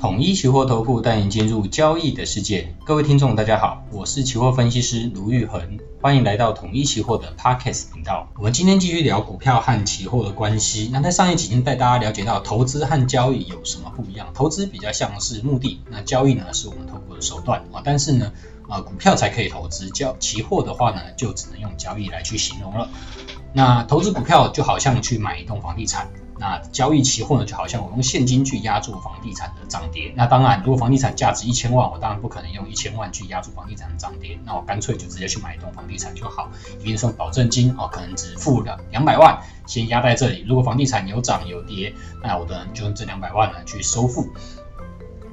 统一期货投顾带您进入交易的世界。各位听众，大家好，我是期货分析师卢玉恒，欢迎来到统一期货的 Podcast 频道。我们今天继续聊股票和期货的关系。那在上一集已经带大家了解到，投资和交易有什么不一样？投资比较像是目的，那交易呢是我们透过的手段啊。但是呢，啊股票才可以投资，交期货的话呢，就只能用交易来去形容了。那投资股票就好像去买一栋房地产。那交易期货呢，就好像我用现金去压住房地产的涨跌。那当然，如果房地产价值一千万，我当然不可能用一千万去压住房地产的涨跌。那我干脆就直接去买一栋房地产就好。比如说保证金哦，可能只付了两百万，先压在这里。如果房地产有涨有跌，那我的就用这两百万呢去收付。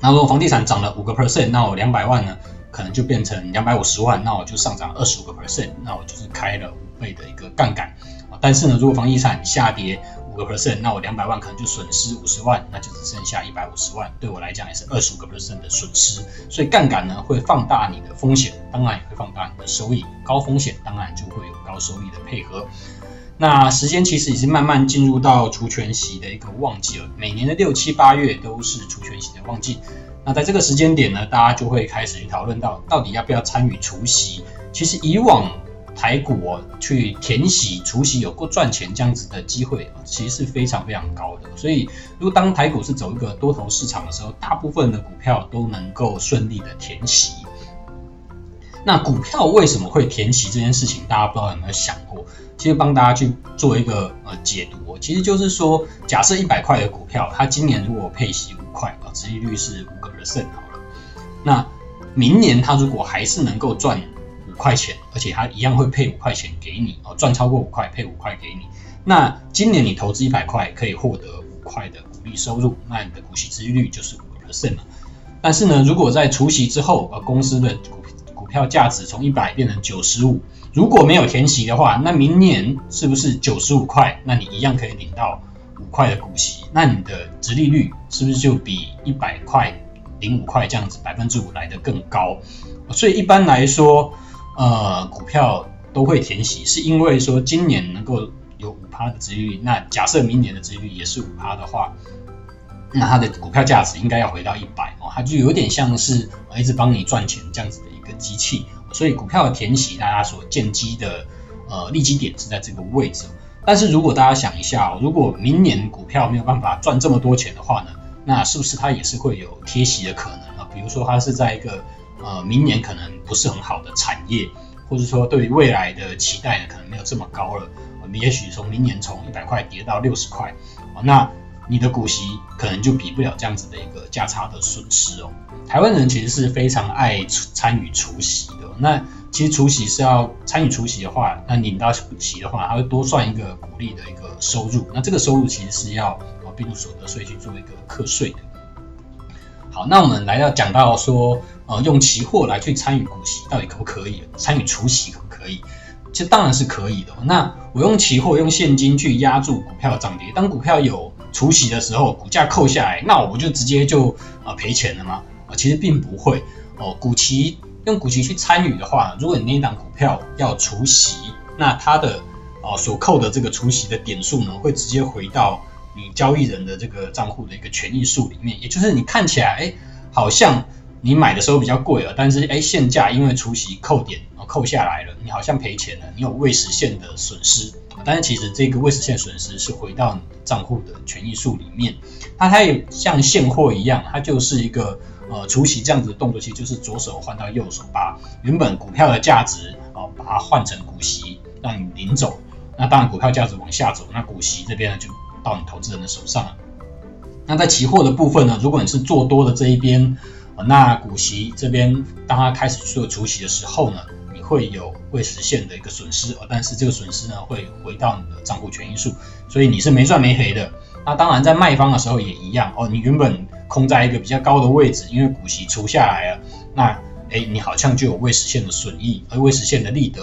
那如果房地产涨了五个 percent，那我两百万呢，可能就变成两百五十万，那我就上涨二十五个 percent，那我就是开了五倍的一个杠杆。但是呢，如果房地产下跌，五个 percent，那我两百万可能就损失五十万，那就只剩下一百五十万，对我来讲也是二十五个 percent 的损失。所以杠杆呢会放大你的风险，当然也会放大你的收益。高风险当然就会有高收益的配合。那时间其实已经慢慢进入到除权息的一个旺季了，每年的六七八月都是除权息的旺季。那在这个时间点呢，大家就会开始去讨论到，到底要不要参与除息。其实以往台股，去填息、除息有过赚钱这样子的机会，其实是非常非常高的。所以，如果当台股是走一个多头市场的时候，大部分的股票都能够顺利的填息。那股票为什么会填息这件事情，大家不知道有没有想过？其实帮大家去做一个呃解读，其实就是说，假设一百块的股票，它今年如果配息五块啊，殖利率是五个 percent 好了，那明年它如果还是能够赚。块钱，而且它一样会配五块钱给你哦，赚超过五块配五块给你。那今年你投资一百块，可以获得五块的股利收入，那你的股息殖利率就是五 percent 了。但是呢，如果在除息之后，呃，公司的股股票价值从一百变成九十五，如果没有填息的话，那明年是不是九十五块？那你一样可以领到五块的股息，那你的殖利率是不是就比一百块零五块这样子百分之五来得更高？所以一般来说。呃，股票都会填息，是因为说今年能够有五趴的殖利率，那假设明年的殖利率也是五趴的话，那它的股票价值应该要回到一百哦，它就有点像是一直帮你赚钱这样子的一个机器。所以股票的填息，大家所见机的呃利基点是在这个位置。但是如果大家想一下，如果明年股票没有办法赚这么多钱的话呢，那是不是它也是会有贴息的可能啊？比如说它是在一个。呃，明年可能不是很好的产业，或者说对于未来的期待呢，可能没有这么高了。我们也许从明年从一百块跌到六十块，那你的股息可能就比不了这样子的一个价差的损失哦。台湾人其实是非常爱参与除息的。那其实除息是要参与除息的话，那领到股息的话，它会多算一个股利的一个收入。那这个收入其实是要呃并入所得税去做一个课税的。好，那我们来到讲到说，呃，用期货来去参与股息，到底可不可以？参与除息可不可以？这当然是可以的。那我用期货用现金去压住股票的涨跌，当股票有除息的时候，股价扣下来，那我不就直接就呃赔钱了吗？啊、其实并不会哦、股期用股期去参与的话，如果你那一档股票要除息，那它的哦、呃、所扣的这个除息的点数呢，会直接回到。你交易人的这个账户的一个权益数里面，也就是你看起来，好像你买的时候比较贵了，但是哎，现价因为除息扣点扣下来了，你好像赔钱了，你有未实现的损失，但是其实这个未实现损失是回到你账户的权益数里面，那它也像现货一样，它就是一个呃除息这样子的动作，其实就是左手换到右手，把原本股票的价值哦，把它换成股息让你领走，那当然股票价值往下走，那股息这边呢就。到你投资人的手上了。那在期货的部分呢，如果你是做多的这一边，那股息这边当它开始做除息的时候呢，你会有未实现的一个损失，但是这个损失呢会回到你的账户权益数，所以你是没赚没赔的。那当然在卖方的时候也一样哦，你原本空在一个比较高的位置，因为股息除下来了，那诶你好像就有未实现的损益，而未实现的利得。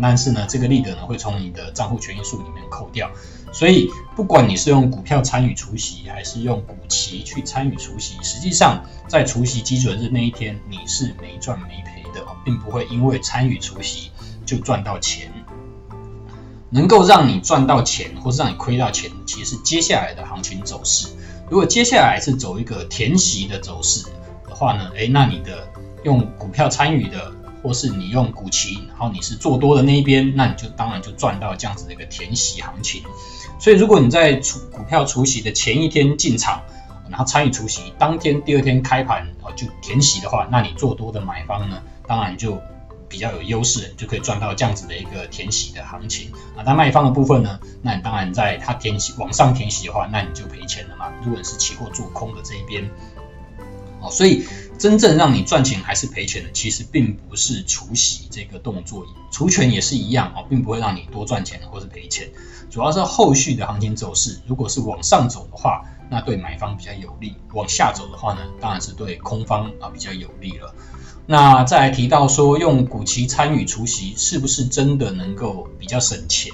但是呢，这个利得呢会从你的账户权益数里面扣掉，所以不管你是用股票参与除息，还是用股期去参与除息，实际上在除息基准日那一天你是没赚没赔的，并不会因为参与除息就赚到钱。能够让你赚到钱，或是让你亏到钱，其实接下来的行情走势。如果接下来是走一个填息的走势的话呢，诶，那你的用股票参与的，或是你用股期，然后你是做多的那一边，那你就当然就赚到这样子的一个填息行情。所以如果你在除股票除息的前一天进场，然后参与除息，当天第二天开盘啊就填息的话，那你做多的买方呢，当然就比较有优势，就可以赚到这样子的一个填息的行情啊。那卖方的部分呢，那你当然在它填息往上填息的话，那你就赔钱了嘛。如果你是期货做空的这一边，哦，所以真正让你赚钱还是赔钱的，其实并不是除息这个动作，除权也是一样哦，并不会让你多赚钱或是赔钱，主要是后续的行情走势，如果是往上走的话。那对买方比较有利，往下走的话呢，当然是对空方啊比较有利了。那再来提到说，用股期参与除息是不是真的能够比较省钱？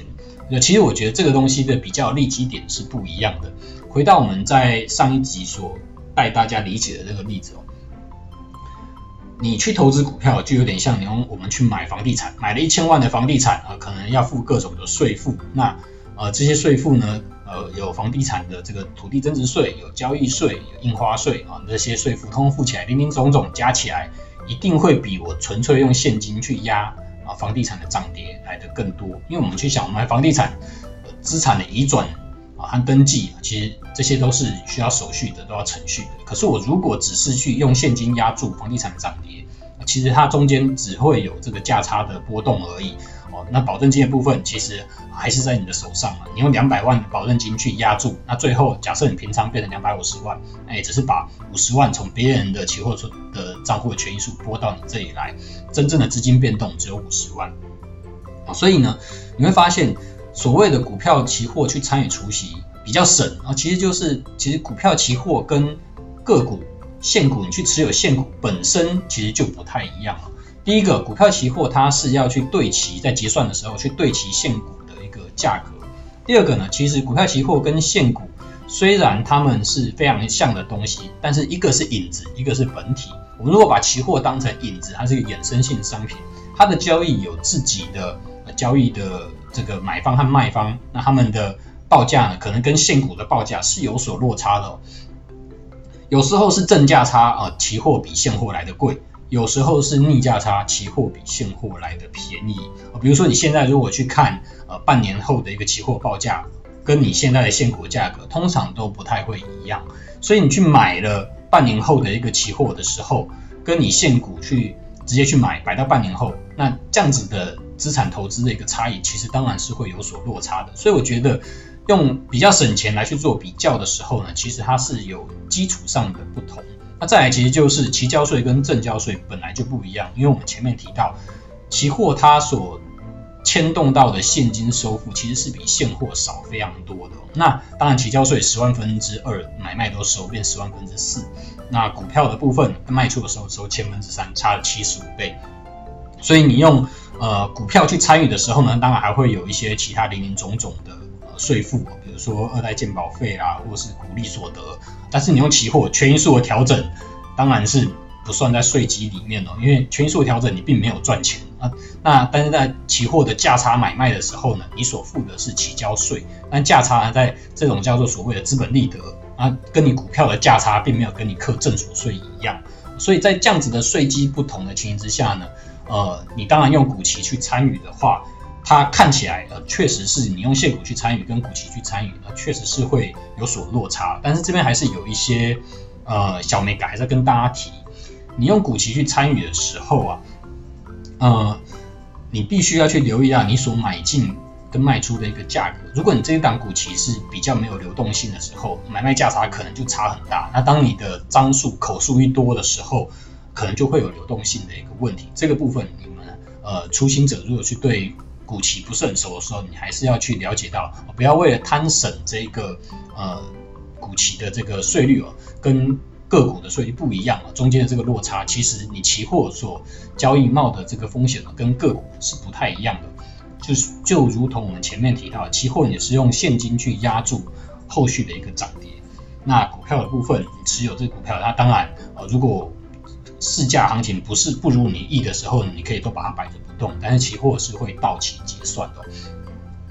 那其实我觉得这个东西的比较利基点是不一样的。回到我们在上一集所带大家理解的这个例子哦，你去投资股票就有点像你用我们去买房地产，买了一千万的房地产啊，可能要付各种的税负，那呃这些税负呢？呃，有房地产的这个土地增值税，有交易税，有印花税啊，这些税负通通付起来，零零总总加起来，一定会比我纯粹用现金去压啊房地产的涨跌来的更多。因为我们去想，我们买房地产资产的移转和登记，其实这些都是需要手续的，都要程序的。可是我如果只是去用现金压住房地产的涨跌，其实它中间只会有这个价差的波动而已。哦那保证金的部分其实还是在你的手上嘛，你用两百万保证金去压住，那最后假设你平仓变成两百五十万，那也只是把五十万从别人的期货的账户的权益数拨到你这里来，真正的资金变动只有五十万。所以呢，你会发现所谓的股票期货去参与除息比较省啊，其实就是其实股票期货跟个股现股你去持有现股本身其实就不太一样了。第一个，股票期货它是要去对齐，在结算的时候去对齐现股的一个价格。第二个呢，其实股票期货跟现股虽然它们是非常像的东西，但是一个是影子，一个是本体。我们如果把期货当成影子，它是一个衍生性商品，它的交易有自己的交易的这个买方和卖方，那他们的报价呢，可能跟现股的报价是有所落差的。有时候是正价差啊，期货比现货来的贵。有时候是逆价差，期货比现货来的便宜。比如说你现在如果去看呃半年后的一个期货报价，跟你现在的现股价格通常都不太会一样。所以你去买了半年后的一个期货的时候，跟你现股去直接去买，摆到半年后，那这样子的资产投资的一个差异，其实当然是会有所落差的。所以我觉得用比较省钱来去做比较的时候呢，其实它是有基础上的不同。那再来，其实就是期交税跟证交税本来就不一样，因为我们前面提到，期货它所牵动到的现金收付其实是比现货少非常多的。那当然，期交税十万分之二买卖都收，变十万分之四。那股票的部分卖出的时候收千分之三，差了七十五倍。所以你用呃股票去参与的时候呢，当然还会有一些其他林林总总的。税负，比如说二代健保费啊，或是股利所得，但是你用期货权益数的调整，当然是不算在税基里面哦，因为权益数的调整你并没有赚钱啊。那但是在期货的价差买卖的时候呢，你所付的是期交税，但价差呢，在这种叫做所谓的资本利得啊，跟你股票的价差并没有跟你课正所税一样，所以在这样子的税基不同的情形之下呢，呃，你当然用股期去参与的话。它看起来呃，确实是你用现股去参与跟股期去参与，呃，确实是会有所落差。但是这边还是有一些呃小眉角，还是要跟大家提，你用股期去参与的时候啊，呃，你必须要去留意到你所买进跟卖出的一个价格。如果你这一档股期是比较没有流动性的时候，买卖价差可能就差很大。那当你的张数口数一多的时候，可能就会有流动性的一个问题。这个部分你们呃初心者如果去对股期不是很熟的时候，你还是要去了解到，不要为了贪省这个呃股期的这个税率哦，跟个股的税率不一样啊，中间的这个落差，其实你期货所交易冒的这个风险呢，跟个股是不太一样的。就是就如同我们前面提到，期货也是用现金去押注后续的一个涨跌，那股票的部分，你持有这股票，它当然呃如果市价行情不是不如你意的时候，你可以都把它摆着不动。但是期货是会到期结算的。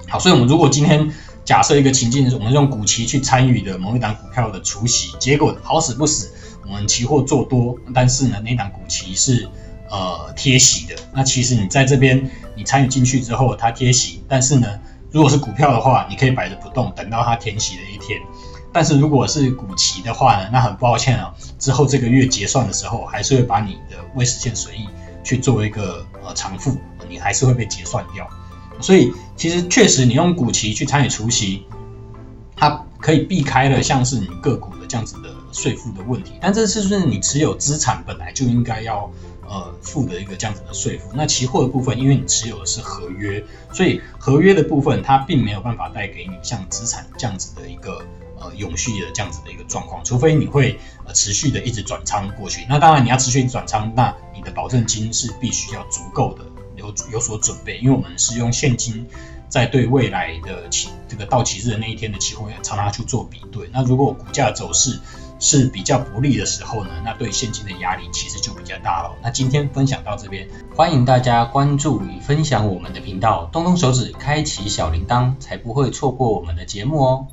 好，所以我们如果今天假设一个情境，我们用股期去参与的某一档股票的除息，结果好死不死，我们期货做多，但是呢，那档股期是呃贴息的。那其实你在这边你参与进去之后，它贴息，但是呢，如果是股票的话，你可以摆着不动，等到它填息的一天。但是如果是股期的话呢，那很抱歉啊，之后这个月结算的时候，还是会把你的未实现损益去做一个呃偿付，你还是会被结算掉。所以其实确实，你用股期去参与除息，它可以避开了像是你个股的这样子的税负的问题。但这是不是你持有资产本来就应该要呃付的一个这样子的税负？那期货的部分，因为你持有的是合约，所以合约的部分它并没有办法带给你像资产这样子的一个。呃，永续的这样子的一个状况，除非你会呃持续的一直转仓过去，那当然你要持续转仓，那你的保证金是必须要足够的，有有所准备，因为我们是用现金在对未来的期这个到期日的那一天的期货常常去做比对，那如果股价走势是比较不利的时候呢，那对现金的压力其实就比较大了。那今天分享到这边，欢迎大家关注与分享我们的频道，动动手指开启小铃铛，才不会错过我们的节目哦。